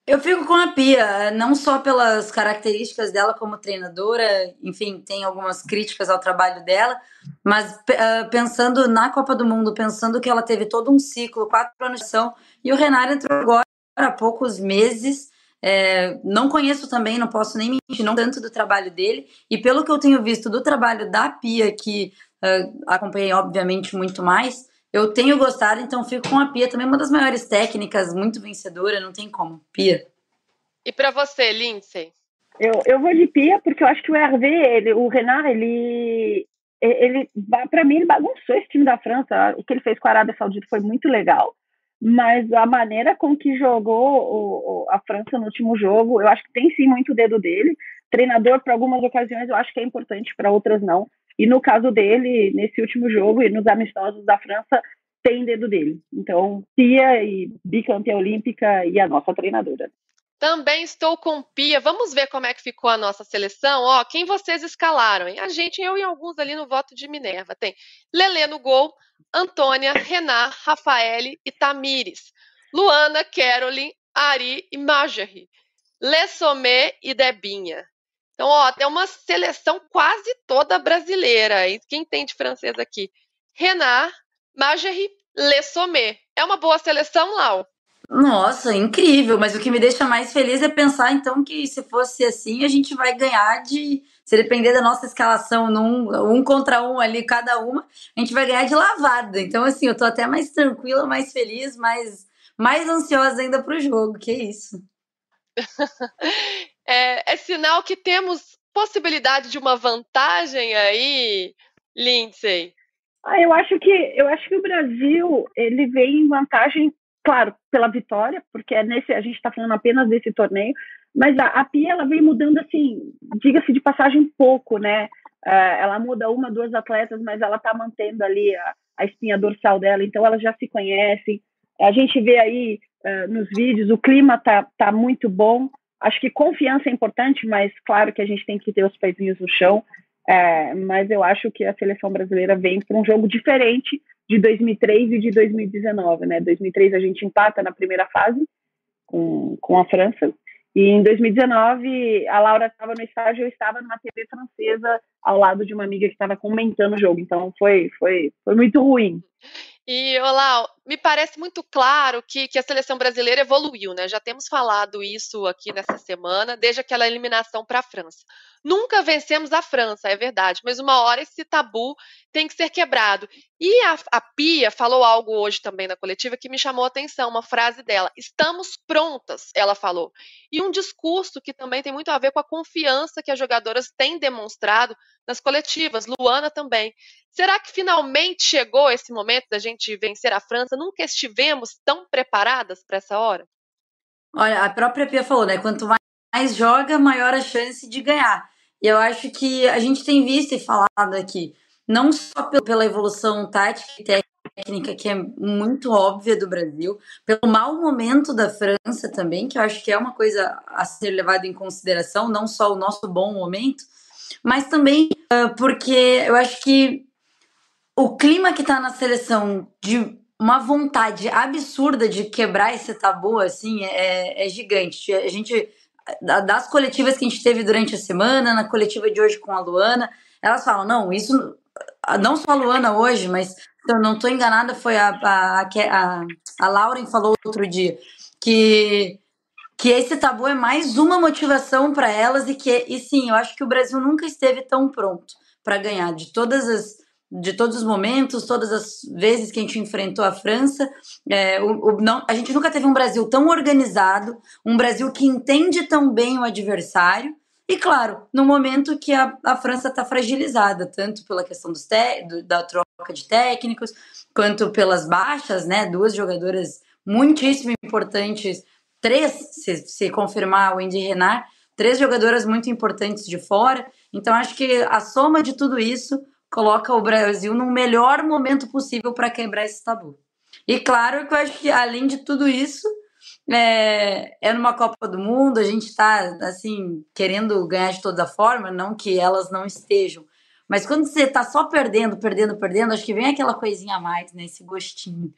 Eu fico com a Pia, não só pelas características dela como treinadora, enfim, tem algumas críticas ao trabalho dela, mas uh, pensando na Copa do Mundo, pensando que ela teve todo um ciclo, quatro anos de ação, e o Renato entrou agora há poucos meses. É, não conheço também, não posso nem mentir, não tanto do trabalho dele. E pelo que eu tenho visto do trabalho da Pia, que uh, acompanhei obviamente muito mais, eu tenho gostado, então fico com a Pia também, uma das maiores técnicas, muito vencedora, não tem como. Pia. E para você, Lindsay? Eu, eu vou de Pia porque eu acho que o Hervé, ele, o Renard, ele, ele para mim, ele bagunçou esse time da França. O que ele fez com a Arábia Saudita foi muito legal mas a maneira com que jogou o, a França no último jogo, eu acho que tem sim muito dedo dele. Treinador, para algumas ocasiões, eu acho que é importante, para outras não. E no caso dele, nesse último jogo e nos amistosos da França, tem dedo dele. Então, Pia e bicampeã olímpica e a nossa treinadora. Também estou com Pia. Vamos ver como é que ficou a nossa seleção. Ó, quem vocês escalaram? Hein? A gente, eu e alguns ali no voto de Minerva. Tem Lelê no gol, Antônia, Renan, Rafaele e Tamires. Luana, Caroline, Ari e Marjorie. Lessomé e Debinha. Então, ó, tem uma seleção quase toda brasileira. E quem tem de francês aqui? Renan, Marjorie, Lessomé. É uma boa seleção, Lau? Nossa, incrível. Mas o que me deixa mais feliz é pensar, então, que se fosse assim, a gente vai ganhar de. Se depender da nossa escalação num, um contra um ali, cada uma, a gente vai ganhar de lavada. Então, assim, eu tô até mais tranquila, mais feliz, mais, mais ansiosa ainda pro jogo. Que isso. é, é sinal que temos possibilidade de uma vantagem aí, Lindsay? Ah, eu acho que eu acho que o Brasil ele vem em vantagem, claro, pela vitória, porque é nesse a gente está falando apenas desse torneio, mas a, a Pia ela vem mudando assim, diga-se de passagem pouco, né? Uh, ela muda uma, duas atletas, mas ela está mantendo ali a, a espinha dorsal dela, então elas já se conhecem. A gente vê aí uh, nos vídeos o clima tá tá muito bom. Acho que confiança é importante, mas claro que a gente tem que ter os pezinhos no chão. É, mas eu acho que a seleção brasileira vem para um jogo diferente de 2003 e de 2019, né? 2003 a gente empata na primeira fase com, com a França e em 2019 a Laura estava no estágio, eu estava numa TV francesa ao lado de uma amiga que estava comentando o jogo, então foi foi foi muito ruim. E, olá, me parece muito claro que, que a seleção brasileira evoluiu, né? Já temos falado isso aqui nessa semana, desde aquela eliminação para a França. Nunca vencemos a França, é verdade, mas uma hora esse tabu tem que ser quebrado. E a, a Pia falou algo hoje também na coletiva que me chamou a atenção, uma frase dela: estamos prontas, ela falou. E um discurso que também tem muito a ver com a confiança que as jogadoras têm demonstrado nas coletivas, Luana também. Será que finalmente chegou esse momento da gente vencer a França? Nunca estivemos tão preparadas para essa hora? Olha, a própria Pia falou, né? Quanto mais joga, maior a chance de ganhar. E eu acho que a gente tem visto e falado aqui, não só pela evolução tática e técnica, que é muito óbvia do Brasil, pelo mau momento da França também, que eu acho que é uma coisa a ser levada em consideração, não só o nosso bom momento, mas também uh, porque eu acho que o clima que tá na seleção de uma vontade absurda de quebrar esse tabu, assim, é, é gigante. A gente das coletivas que a gente teve durante a semana, na coletiva de hoje com a Luana, elas falam, não, isso não só a Luana hoje, mas se eu não estou enganada, foi a, a, a, a Lauren falou outro dia, que, que esse tabu é mais uma motivação para elas e que, e sim, eu acho que o Brasil nunca esteve tão pronto para ganhar de todas as de todos os momentos, todas as vezes que a gente enfrentou a França. É, o, o, não, a gente nunca teve um Brasil tão organizado, um Brasil que entende tão bem o adversário. E claro, no momento que a, a França está fragilizada, tanto pela questão dos te, do, da troca de técnicos, quanto pelas baixas, né? Duas jogadoras muitíssimo importantes, três, se, se confirmar o Wendy Renard, três jogadoras muito importantes de fora. Então, acho que a soma de tudo isso coloca o Brasil no melhor momento possível para quebrar esse tabu. E claro que eu acho que, além de tudo isso, é, é numa Copa do Mundo, a gente está assim, querendo ganhar de toda forma, não que elas não estejam. Mas quando você está só perdendo, perdendo, perdendo, acho que vem aquela coisinha a mais, né? Esse gostinho.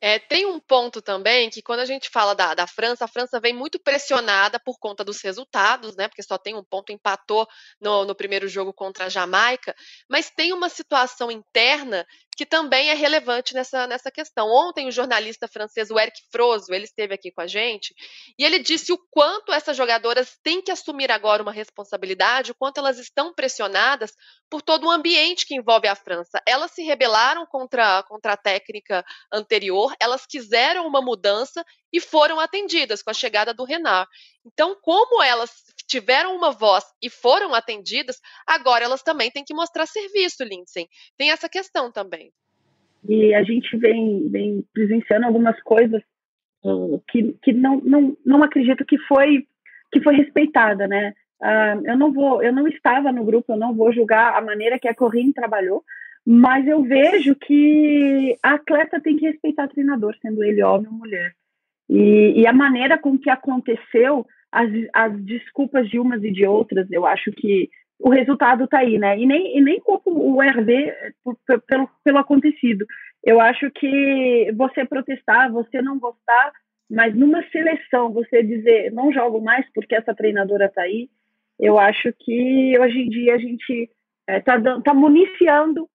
É, tem um ponto também que quando a gente fala da, da, França, a França vem muito pressionada por conta dos resultados, né? Porque só tem um ponto, empatou no, no primeiro jogo contra a Jamaica, mas tem uma situação interna que também é relevante nessa, nessa questão. Ontem, o jornalista francês, o Eric Frozo, ele esteve aqui com a gente, e ele disse o quanto essas jogadoras têm que assumir agora uma responsabilidade, o quanto elas estão pressionadas por todo o ambiente que envolve a França. Elas se rebelaram contra, contra a técnica anterior, elas quiseram uma mudança e foram atendidas com a chegada do Renard. Então, como elas tiveram uma voz e foram atendidas, agora elas também têm que mostrar serviço, Lindsay. Tem essa questão também. E a gente vem, vem presenciando algumas coisas uh, que, que não, não, não acredito que foi que foi respeitada, né? Uh, eu não vou, eu não estava no grupo, eu não vou julgar a maneira que a Corrine trabalhou, mas eu vejo que a atleta tem que respeitar o treinador, sendo ele homem ou mulher. E, e a maneira com que aconteceu, as, as desculpas de umas e de outras, eu acho que o resultado está aí, né? E nem, e nem culpo o RB pelo, pelo acontecido. Eu acho que você protestar, você não gostar, mas numa seleção você dizer não jogo mais porque essa treinadora está aí, eu acho que hoje em dia a gente está é, tá, tá municiando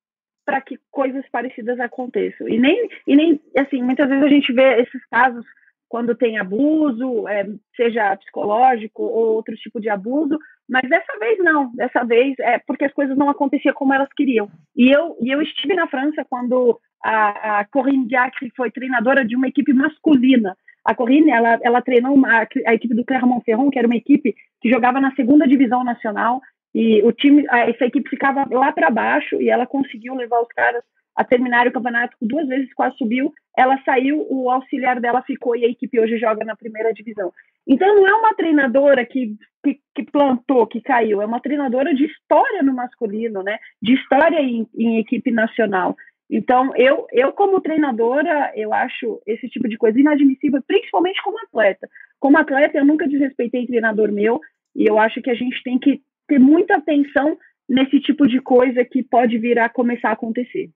para que coisas parecidas aconteçam. E nem, e nem, assim, muitas vezes a gente vê esses casos quando tem abuso, é, seja psicológico ou outro tipo de abuso, mas dessa vez não, dessa vez é porque as coisas não aconteciam como elas queriam. E eu, e eu estive na França quando a, a Corinne Diacre foi treinadora de uma equipe masculina. A Corinne, ela, ela treinou uma, a equipe do Clermont-Ferrand, que era uma equipe que jogava na segunda divisão nacional, e o time, essa equipe ficava lá para baixo e ela conseguiu levar os caras a terminar o campeonato duas vezes, quase subiu. Ela saiu, o auxiliar dela ficou e a equipe hoje joga na primeira divisão. Então não é uma treinadora que, que, que plantou, que caiu, é uma treinadora de história no masculino, né? De história em, em equipe nacional. Então, eu, eu, como treinadora, eu acho esse tipo de coisa inadmissível, principalmente como atleta. Como atleta, eu nunca desrespeitei treinador meu, e eu acho que a gente tem que ter muita atenção nesse tipo de coisa que pode vir a começar a acontecer.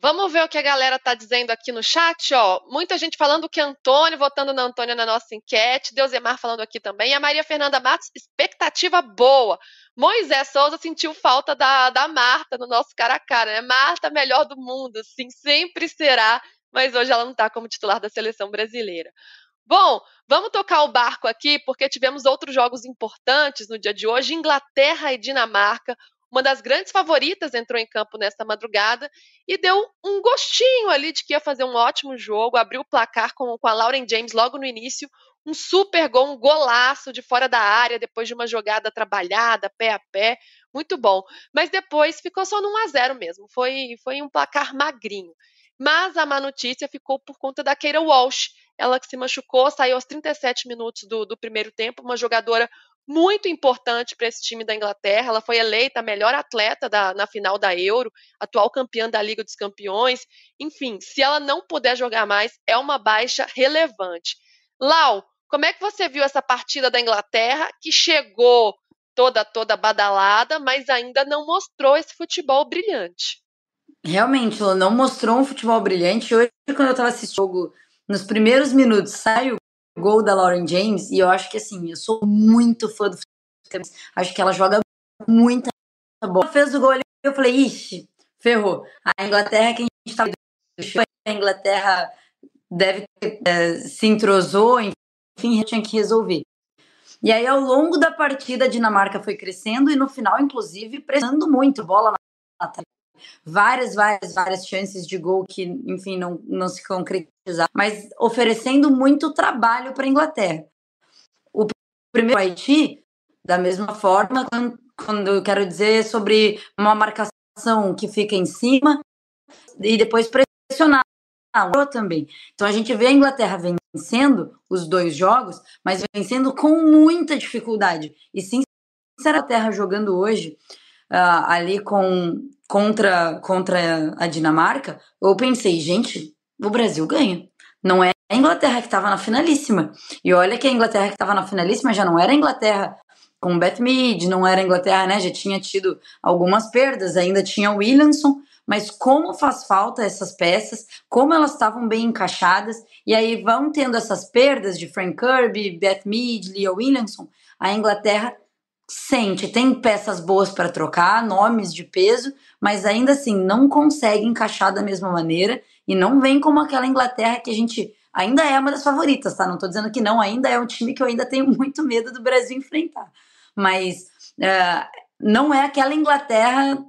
Vamos ver o que a galera tá dizendo aqui no chat, ó. Muita gente falando que Antônio, votando na Antônia na nossa enquete. Deusemar falando aqui também. A Maria Fernanda Matos, expectativa boa. Moisés Souza sentiu falta da, da Marta no nosso cara a cara, né? Marta, melhor do mundo, sim, sempre será. Mas hoje ela não tá como titular da seleção brasileira. Bom, vamos tocar o barco aqui, porque tivemos outros jogos importantes no dia de hoje: Inglaterra e Dinamarca. Uma das grandes favoritas entrou em campo nesta madrugada e deu um gostinho ali de que ia fazer um ótimo jogo, abriu o placar com, com a Lauren James logo no início, um super gol, um golaço de fora da área, depois de uma jogada trabalhada, pé a pé, muito bom. Mas depois ficou só no 1 a 0 mesmo, foi, foi um placar magrinho. Mas a má notícia ficou por conta da Keira Walsh, ela que se machucou, saiu aos 37 minutos do, do primeiro tempo, uma jogadora muito importante para esse time da Inglaterra. Ela foi eleita a melhor atleta da, na final da Euro, atual campeã da Liga dos Campeões. Enfim, se ela não puder jogar mais, é uma baixa relevante. Lau, como é que você viu essa partida da Inglaterra que chegou toda toda badalada, mas ainda não mostrou esse futebol brilhante? Realmente, ela não mostrou um futebol brilhante. Hoje, quando eu estava assistindo o jogo, nos primeiros minutos, sai o gol da Lauren James, e eu acho que assim, eu sou muito fã do futebol. Acho que ela joga muita bola. Fez o gol ali, eu falei, ixi, ferrou. A Inglaterra que a gente tá a Inglaterra deve ter, é, se entrosou, enfim, tinha que resolver. E aí, ao longo da partida, a Dinamarca foi crescendo e no final, inclusive, pressionando muito bola na várias, várias, várias chances de gol que, enfim, não, não se concretizaram, mas oferecendo muito trabalho para a Inglaterra. O primeiro Haiti, da mesma forma, quando, quando eu quero dizer sobre uma marcação que fica em cima e depois pressionar também. Então a gente vê a Inglaterra vencendo os dois jogos, mas vencendo com muita dificuldade. E sim, a Inglaterra jogando hoje uh, ali com contra, contra a Dinamarca, eu pensei, gente, o Brasil ganha. Não é a Inglaterra que estava na finalíssima. E olha que a Inglaterra que estava na finalíssima já não era a Inglaterra com Beth Mead, não era a Inglaterra, né? Já tinha tido algumas perdas, ainda tinha o Williamson, mas como faz falta essas peças, como elas estavam bem encaixadas, e aí vão tendo essas perdas de Frank Kirby, Beth Mead, Leah Williamson, a Inglaterra sente, tem peças boas para trocar, nomes de peso, mas ainda assim não consegue encaixar da mesma maneira e não vem como aquela Inglaterra que a gente ainda é uma das favoritas, tá? Não tô dizendo que não, ainda é um time que eu ainda tenho muito medo do Brasil enfrentar. Mas uh, não é aquela Inglaterra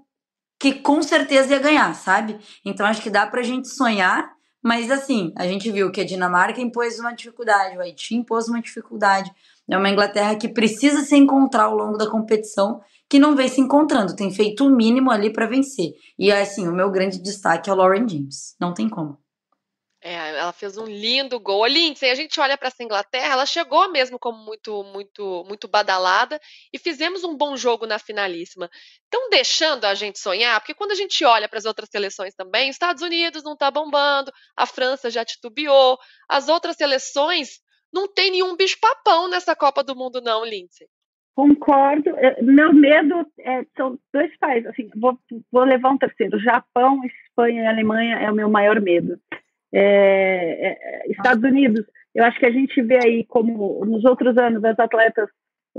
que com certeza ia ganhar, sabe? Então acho que dá pra gente sonhar, mas assim, a gente viu que a Dinamarca impôs uma dificuldade, o Haiti impôs uma dificuldade, é uma Inglaterra que precisa se encontrar ao longo da competição, que não vem se encontrando, tem feito o mínimo ali para vencer. E assim, o meu grande destaque é o Lauren James. Não tem como. É, ela fez um lindo gol. Lindsay, a gente olha para essa Inglaterra, ela chegou mesmo como muito, muito, muito badalada e fizemos um bom jogo na finalíssima. Estão deixando a gente sonhar, porque quando a gente olha para as outras seleções também, Estados Unidos não está bombando, a França já titubeou, as outras seleções não tem nenhum bicho-papão nessa Copa do Mundo, não, Lindsay. Concordo. É, meu medo é, são dois países. Assim, vou, vou levar um terceiro. Japão, Espanha e Alemanha é o meu maior medo. É, é, Estados Unidos, eu acho que a gente vê aí como nos outros anos as atletas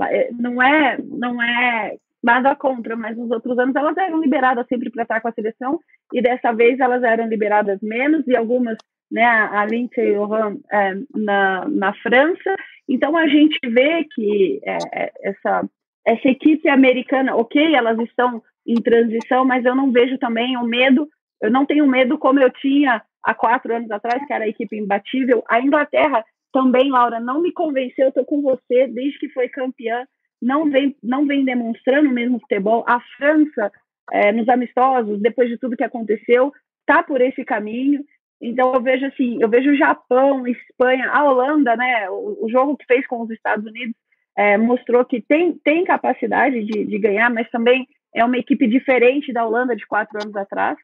é, não é não é nada contra, mas nos outros anos elas eram liberadas sempre para estar com a seleção e dessa vez elas eram liberadas menos e algumas, né, a Lindsay Lohan é, na, na França. Então a gente vê que é, é, essa essa equipe americana, ok, elas estão em transição, mas eu não vejo também o medo, eu não tenho medo como eu tinha há quatro anos atrás, que era a equipe imbatível. A Inglaterra também, Laura, não me convenceu. Estou com você desde que foi campeã. Não vem, não vem demonstrando o mesmo futebol. A França, é, nos amistosos, depois de tudo que aconteceu, está por esse caminho. Então eu vejo assim, eu vejo o Japão, Espanha, a Holanda, né? O, o jogo que fez com os Estados Unidos é, mostrou que tem, tem capacidade de, de ganhar, mas também é uma equipe diferente da Holanda de quatro anos atrás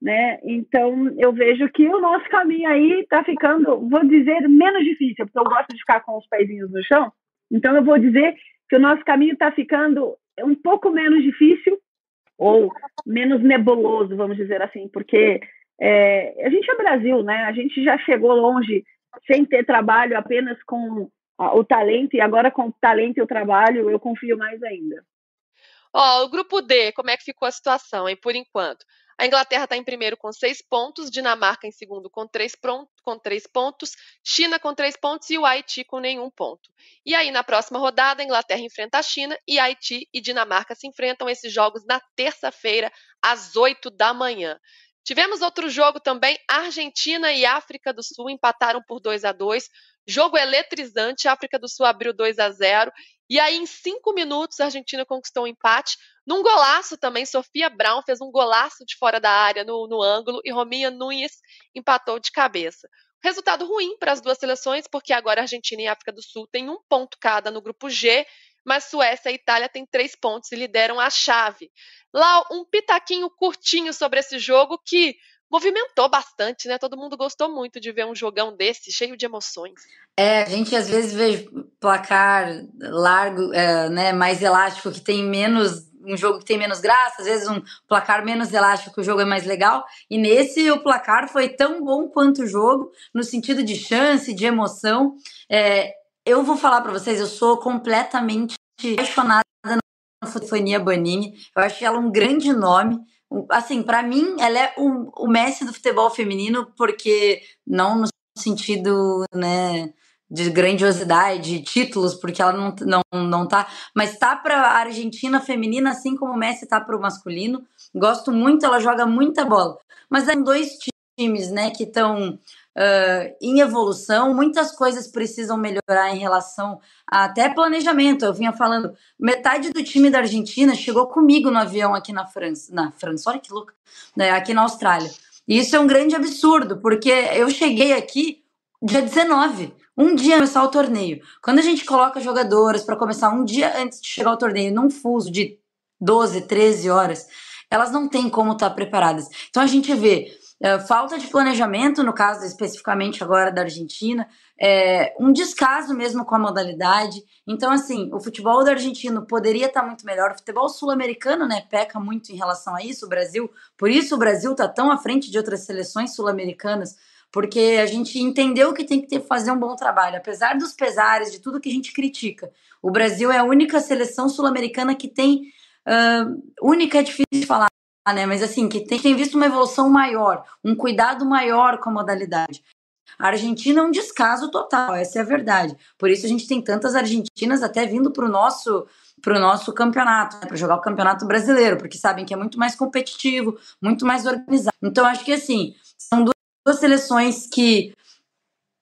né? Então eu vejo que o nosso caminho aí está ficando, vou dizer, menos difícil, porque eu gosto de ficar com os pezinhos no chão. Então eu vou dizer que o nosso caminho está ficando um pouco menos difícil ou menos nebuloso, vamos dizer assim, porque é, a gente é Brasil, né? A gente já chegou longe sem ter trabalho, apenas com o talento e agora com o talento e o trabalho eu confio mais ainda. Ó, o grupo D, como é que ficou a situação, hein, por enquanto? A Inglaterra está em primeiro com seis pontos, Dinamarca em segundo com três, com três pontos, China com três pontos e o Haiti com nenhum ponto. E aí, na próxima rodada, a Inglaterra enfrenta a China e Haiti e Dinamarca se enfrentam esses jogos na terça-feira, às oito da manhã. Tivemos outro jogo também, Argentina e África do Sul empataram por 2 a 2 Jogo eletrizante, África do Sul abriu 2 a 0 e aí, em cinco minutos, a Argentina conquistou um empate. Num golaço também, Sofia Brown fez um golaço de fora da área no, no ângulo e Rominha Nunes empatou de cabeça. Resultado ruim para as duas seleções, porque agora a Argentina e a África do Sul têm um ponto cada no grupo G, mas Suécia e Itália têm três pontos e lideram a chave. Lá, um pitaquinho curtinho sobre esse jogo que movimentou bastante, né? Todo mundo gostou muito de ver um jogão desse, cheio de emoções. É, a gente às vezes vê placar largo, é, né, mais elástico, que tem menos um jogo que tem menos graça, às vezes um placar menos elástico, o jogo é mais legal. E nesse o placar foi tão bom quanto o jogo, no sentido de chance, de emoção. É, eu vou falar para vocês, eu sou completamente apaixonada na Fotofonia Banini. Eu acho ela um grande nome assim, para mim, ela é o, o Messi do futebol feminino, porque não no sentido, né, de grandiosidade, de títulos, porque ela não, não, não tá, mas tá para a Argentina feminina, assim como o Messi tá para o masculino. Gosto muito, ela joga muita bola. Mas é dois times, né, que estão uh, em evolução, muitas coisas precisam melhorar em relação a até planejamento. Eu vinha falando, metade do time da Argentina chegou comigo no avião aqui na França, na França, olha que louca, né, aqui na Austrália. E isso é um grande absurdo, porque eu cheguei aqui dia 19, um dia começar o torneio. Quando a gente coloca jogadoras para começar um dia antes de chegar ao torneio, num fuso de 12, 13 horas, elas não têm como estar preparadas. Então a gente vê falta de planejamento, no caso especificamente agora da Argentina, é, um descaso mesmo com a modalidade. Então, assim, o futebol do argentino poderia estar muito melhor. O futebol sul-americano, né, peca muito em relação a isso. O Brasil, por isso o Brasil está tão à frente de outras seleções sul-americanas, porque a gente entendeu que tem que ter, fazer um bom trabalho, apesar dos pesares, de tudo que a gente critica. O Brasil é a única seleção sul-americana que tem. Uh, única é difícil falar, né? Mas assim, que tem, tem visto uma evolução maior, um cuidado maior com a modalidade. A Argentina é um descaso total, essa é a verdade. Por isso a gente tem tantas argentinas até vindo para o nosso para o nosso campeonato, né, para jogar o campeonato brasileiro, porque sabem que é muito mais competitivo, muito mais organizado. Então acho que assim são duas seleções que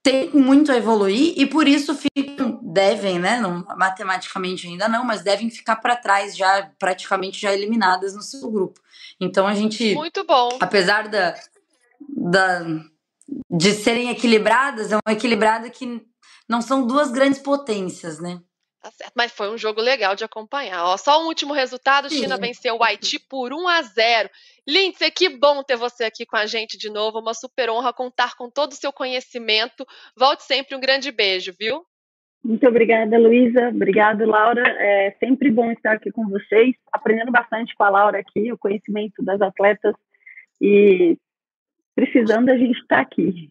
tem muito a evoluir e por isso ficam, devem, né? Não, matematicamente ainda não, mas devem ficar para trás, já praticamente já eliminadas no seu grupo. Então a gente. Muito bom. Apesar da, da de serem equilibradas, é um equilibrado que não são duas grandes potências, né? Tá certo, mas foi um jogo legal de acompanhar. Ó, só um último resultado: Sim. China venceu o Haiti por 1 a 0. Lindsay, que bom ter você aqui com a gente de novo. Uma super honra contar com todo o seu conhecimento. Volte sempre, um grande beijo, viu? Muito obrigada, Luísa. Obrigada, Laura. É sempre bom estar aqui com vocês, aprendendo bastante com a Laura aqui, o conhecimento das atletas e precisando a gente estar tá aqui.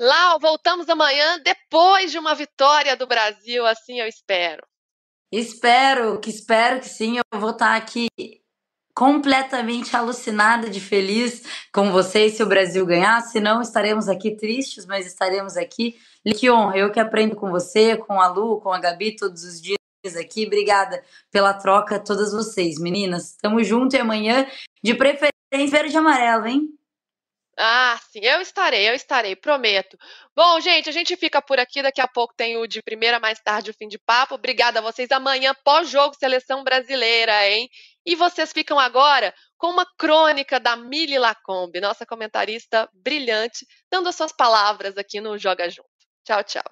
Lau, voltamos amanhã depois de uma vitória do Brasil, assim eu espero. Espero, que espero que sim. Eu vou estar aqui completamente alucinada de feliz com vocês se o Brasil ganhar. Se não, estaremos aqui tristes, mas estaremos aqui. Que honra, eu que aprendo com você, com a Lu, com a Gabi todos os dias aqui. Obrigada pela troca, todas vocês, meninas. Tamo junto e amanhã, de preferência, verde e amarelo, hein? Ah, sim, eu estarei, eu estarei, prometo. Bom, gente, a gente fica por aqui. Daqui a pouco tem o de primeira, mais tarde o fim de papo. Obrigada a vocês. Amanhã, pós-jogo, seleção brasileira, hein? E vocês ficam agora com uma crônica da Mili Lacombe, nossa comentarista brilhante, dando as suas palavras aqui no Joga Junto. Tchau, tchau.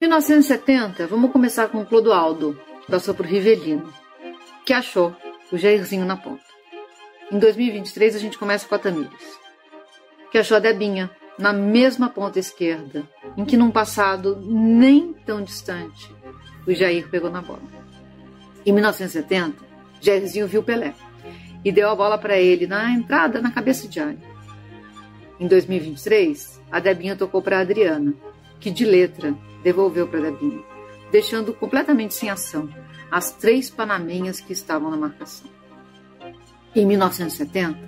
1970, vamos começar com Clodoaldo, que passou por Rivelino, que achou o Jairzinho na ponta. Em 2023, a gente começa com a Tamires que achou a Debinha na mesma ponta esquerda, em que num passado nem tão distante o Jair pegou na bola. Em 1970, Jairzinho viu Pelé e deu a bola para ele na entrada na cabeça de área. Em 2023, a Debinha tocou para Adriana, que de letra devolveu para Debinha, deixando completamente sem ação as três panamenhas que estavam na marcação. Em 1970,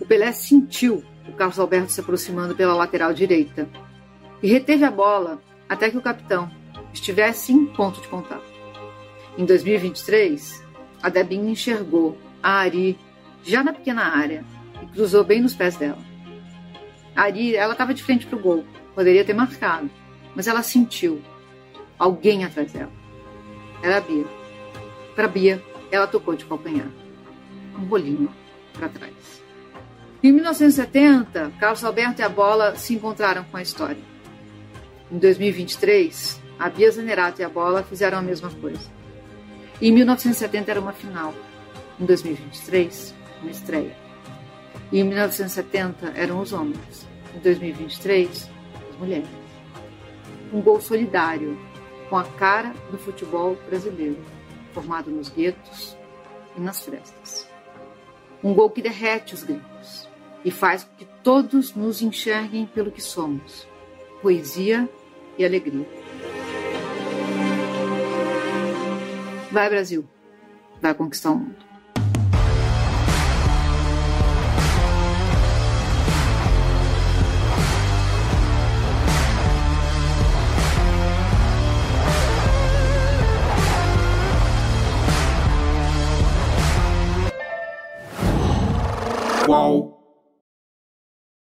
o Pelé sentiu o Carlos Alberto se aproximando pela lateral direita e reteve a bola até que o capitão estivesse em ponto de contato. Em 2023, a Debinha enxergou a Ari já na pequena área e cruzou bem nos pés dela. A Ari, ela estava de frente para o gol, poderia ter marcado, mas ela sentiu alguém atrás dela. Era a Bia. Para Bia, ela tocou de calcanhar, um bolinho para trás. Em 1970, Carlos Alberto e a bola se encontraram com a história. Em 2023, a Bia Zanerato e a bola fizeram a mesma coisa. Em 1970 era uma final. Em 2023, uma estreia. E em 1970 eram os homens. Em 2023, as mulheres. Um gol solidário, com a cara do futebol brasileiro, formado nos guetos e nas frestas. Um gol que derrete os gringos e faz com que todos nos enxerguem pelo que somos: poesia e alegria. Vai, Brasil, vai conquistar o mundo. Qual?